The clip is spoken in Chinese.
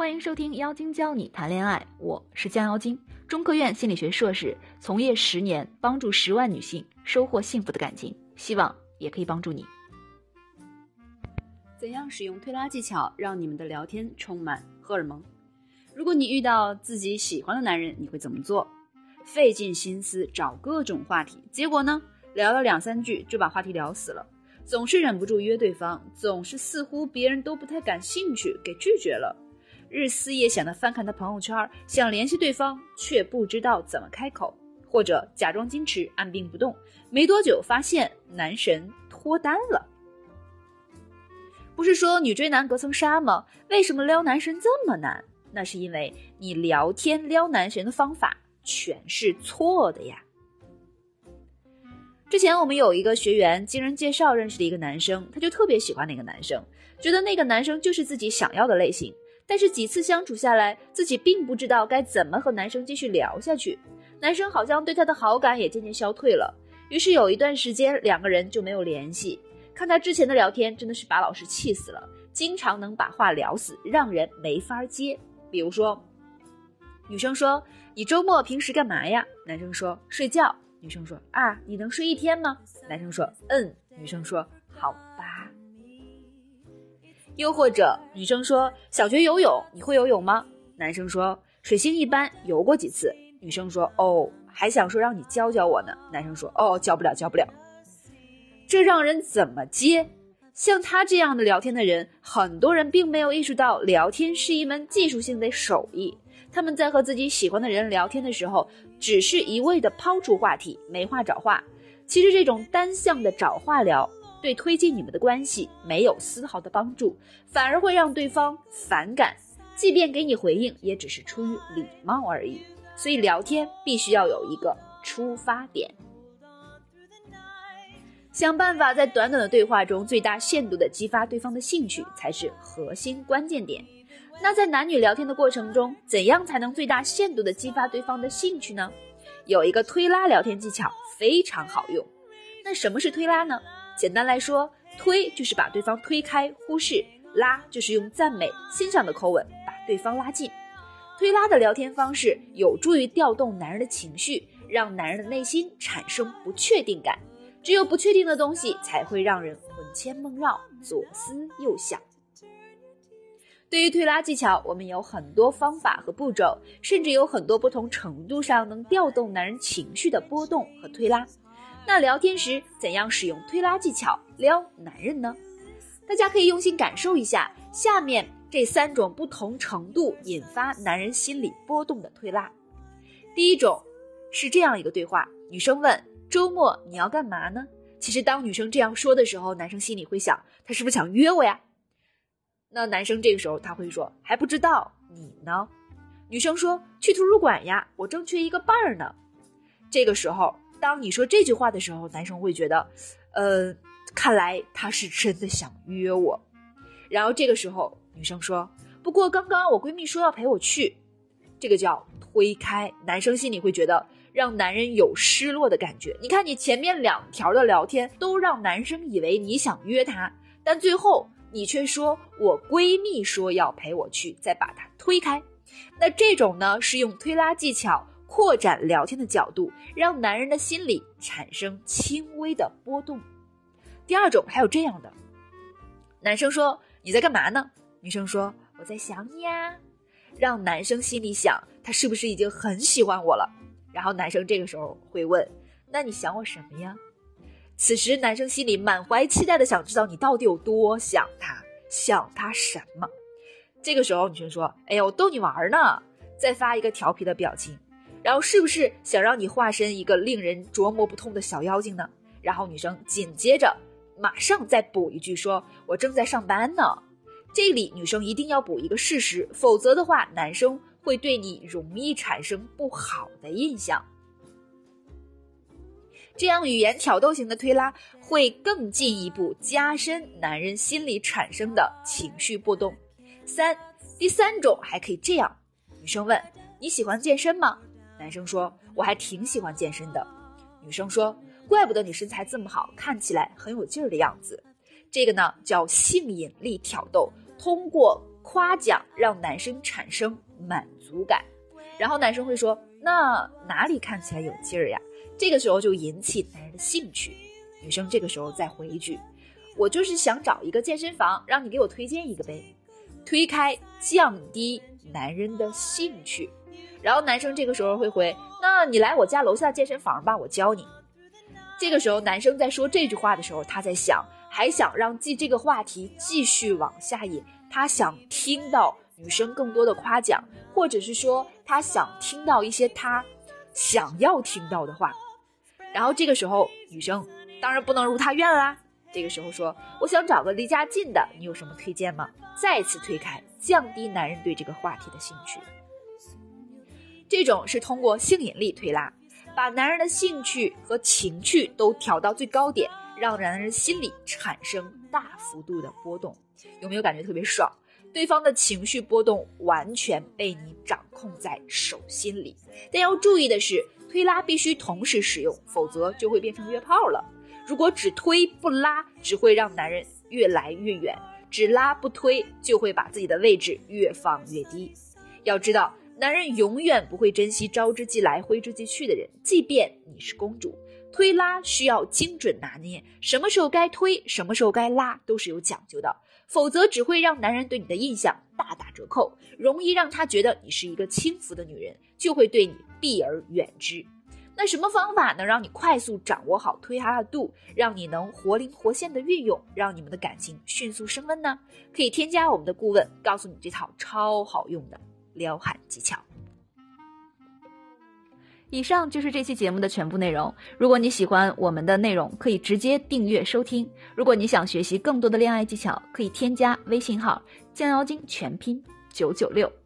欢迎收听《妖精教你谈恋爱》，我是江妖精，中科院心理学硕士，从业十年，帮助十万女性收获幸福的感情，希望也可以帮助你。怎样使用推拉技巧让你们的聊天充满荷尔蒙？如果你遇到自己喜欢的男人，你会怎么做？费尽心思找各种话题，结果呢，聊了两三句就把话题聊死了。总是忍不住约对方，总是似乎别人都不太感兴趣，给拒绝了。日思夜想的翻看他朋友圈，想联系对方，却不知道怎么开口，或者假装矜持，按兵不动。没多久，发现男神脱单了。不是说女追男隔层纱吗？为什么撩男神这么难？那是因为你聊天撩男神的方法全是错的呀。之前我们有一个学员经人介绍认识了一个男生，他就特别喜欢那个男生，觉得那个男生就是自己想要的类型。但是几次相处下来，自己并不知道该怎么和男生继续聊下去。男生好像对他的好感也渐渐消退了，于是有一段时间两个人就没有联系。看他之前的聊天，真的是把老师气死了，经常能把话聊死，让人没法接。比如说，女生说：“你周末平时干嘛呀？”男生说：“睡觉。”女生说：“啊，你能睡一天吗？”男生说：“嗯。”女生说：“。”又或者，女生说：“想学游泳，你会游泳吗？”男生说：“水性一般，游过几次。”女生说：“哦，还想说让你教教我呢。”男生说：“哦，教不了，教不了。”这让人怎么接？像他这样的聊天的人，很多人并没有意识到，聊天是一门技术性的手艺。他们在和自己喜欢的人聊天的时候，只是一味的抛出话题，没话找话。其实这种单向的找话聊，对推进你们的关系没有丝毫的帮助，反而会让对方反感。即便给你回应，也只是出于礼貌而已。所以聊天必须要有一个出发点，想办法在短短的对话中最大限度的激发对方的兴趣，才是核心关键点。那在男女聊天的过程中，怎样才能最大限度的激发对方的兴趣呢？有一个推拉聊天技巧非常好用。那什么是推拉呢？简单来说，推就是把对方推开、忽视；拉就是用赞美、欣赏的口吻把对方拉近。推拉的聊天方式有助于调动男人的情绪，让男人的内心产生不确定感。只有不确定的东西才会让人魂牵梦绕、左思右想。对于推拉技巧，我们有很多方法和步骤，甚至有很多不同程度上能调动男人情绪的波动和推拉。那聊天时怎样使用推拉技巧撩男人呢？大家可以用心感受一下下面这三种不同程度引发男人心理波动的推拉。第一种是这样一个对话：女生问“周末你要干嘛呢？”其实当女生这样说的时候，男生心里会想：她是不是想约我呀？那男生这个时候他会说还不知道你呢，女生说去图书馆呀，我正缺一个伴儿呢。这个时候，当你说这句话的时候，男生会觉得，呃，看来他是真的想约我。然后这个时候，女生说，不过刚刚我闺蜜说要陪我去，这个叫推开。男生心里会觉得让男人有失落的感觉。你看你前面两条的聊天都让男生以为你想约他，但最后。你却说我闺蜜说要陪我去，再把她推开。那这种呢，是用推拉技巧扩展聊天的角度，让男人的心里产生轻微的波动。第二种还有这样的，男生说你在干嘛呢？女生说我在想你呀，让男生心里想他是不是已经很喜欢我了？然后男生这个时候会问，那你想我什么呀？此时，男生心里满怀期待的想知道你到底有多想他，想他什么。这个时候，女生说：“哎呀，我逗你玩呢。”再发一个调皮的表情，然后是不是想让你化身一个令人琢磨不通的小妖精呢？然后女生紧接着马上再补一句说：“我正在上班呢。”这里女生一定要补一个事实，否则的话，男生会对你容易产生不好的印象。这样语言挑逗型的推拉会更进一步加深男人心里产生的情绪波动。三，第三种还可以这样：女生问你喜欢健身吗？男生说我还挺喜欢健身的。女生说怪不得你身材这么好，看起来很有劲儿的样子。这个呢叫性引力挑逗，通过夸奖让男生产生满足感，然后男生会说：“那哪里看起来有劲儿呀？”这个时候就引起男人的兴趣。女生这个时候再回一句：“我就是想找一个健身房，让你给我推荐一个呗。”推开，降低男人的兴趣。然后男生这个时候会回：“那你来我家楼下健身房吧，我教你。”这个时候男生在说这句话的时候，他在想。还想让继这个话题继续往下引，他想听到女生更多的夸奖，或者是说他想听到一些他想要听到的话。然后这个时候女生当然不能如他愿啦，这个时候说我想找个离家近的，你有什么推荐吗？再次推开，降低男人对这个话题的兴趣。这种是通过性引力推拉，把男人的兴趣和情趣都调到最高点。让男人心里产生大幅度的波动，有没有感觉特别爽？对方的情绪波动完全被你掌控在手心里。但要注意的是，推拉必须同时使用，否则就会变成约炮了。如果只推不拉，只会让男人越来越远；只拉不推，就会把自己的位置越放越低。要知道，男人永远不会珍惜招之即来、挥之即去的人，即便你是公主。推拉需要精准拿捏，什么时候该推，什么时候该拉，都是有讲究的。否则只会让男人对你的印象大打折扣，容易让他觉得你是一个轻浮的女人，就会对你避而远之。那什么方法能让你快速掌握好推拉的度，让你能活灵活现的运用，让你们的感情迅速升温呢？可以添加我们的顾问，告诉你这套超好用的撩汉技巧。以上就是这期节目的全部内容。如果你喜欢我们的内容，可以直接订阅收听。如果你想学习更多的恋爱技巧，可以添加微信号“降妖精”全拼九九六。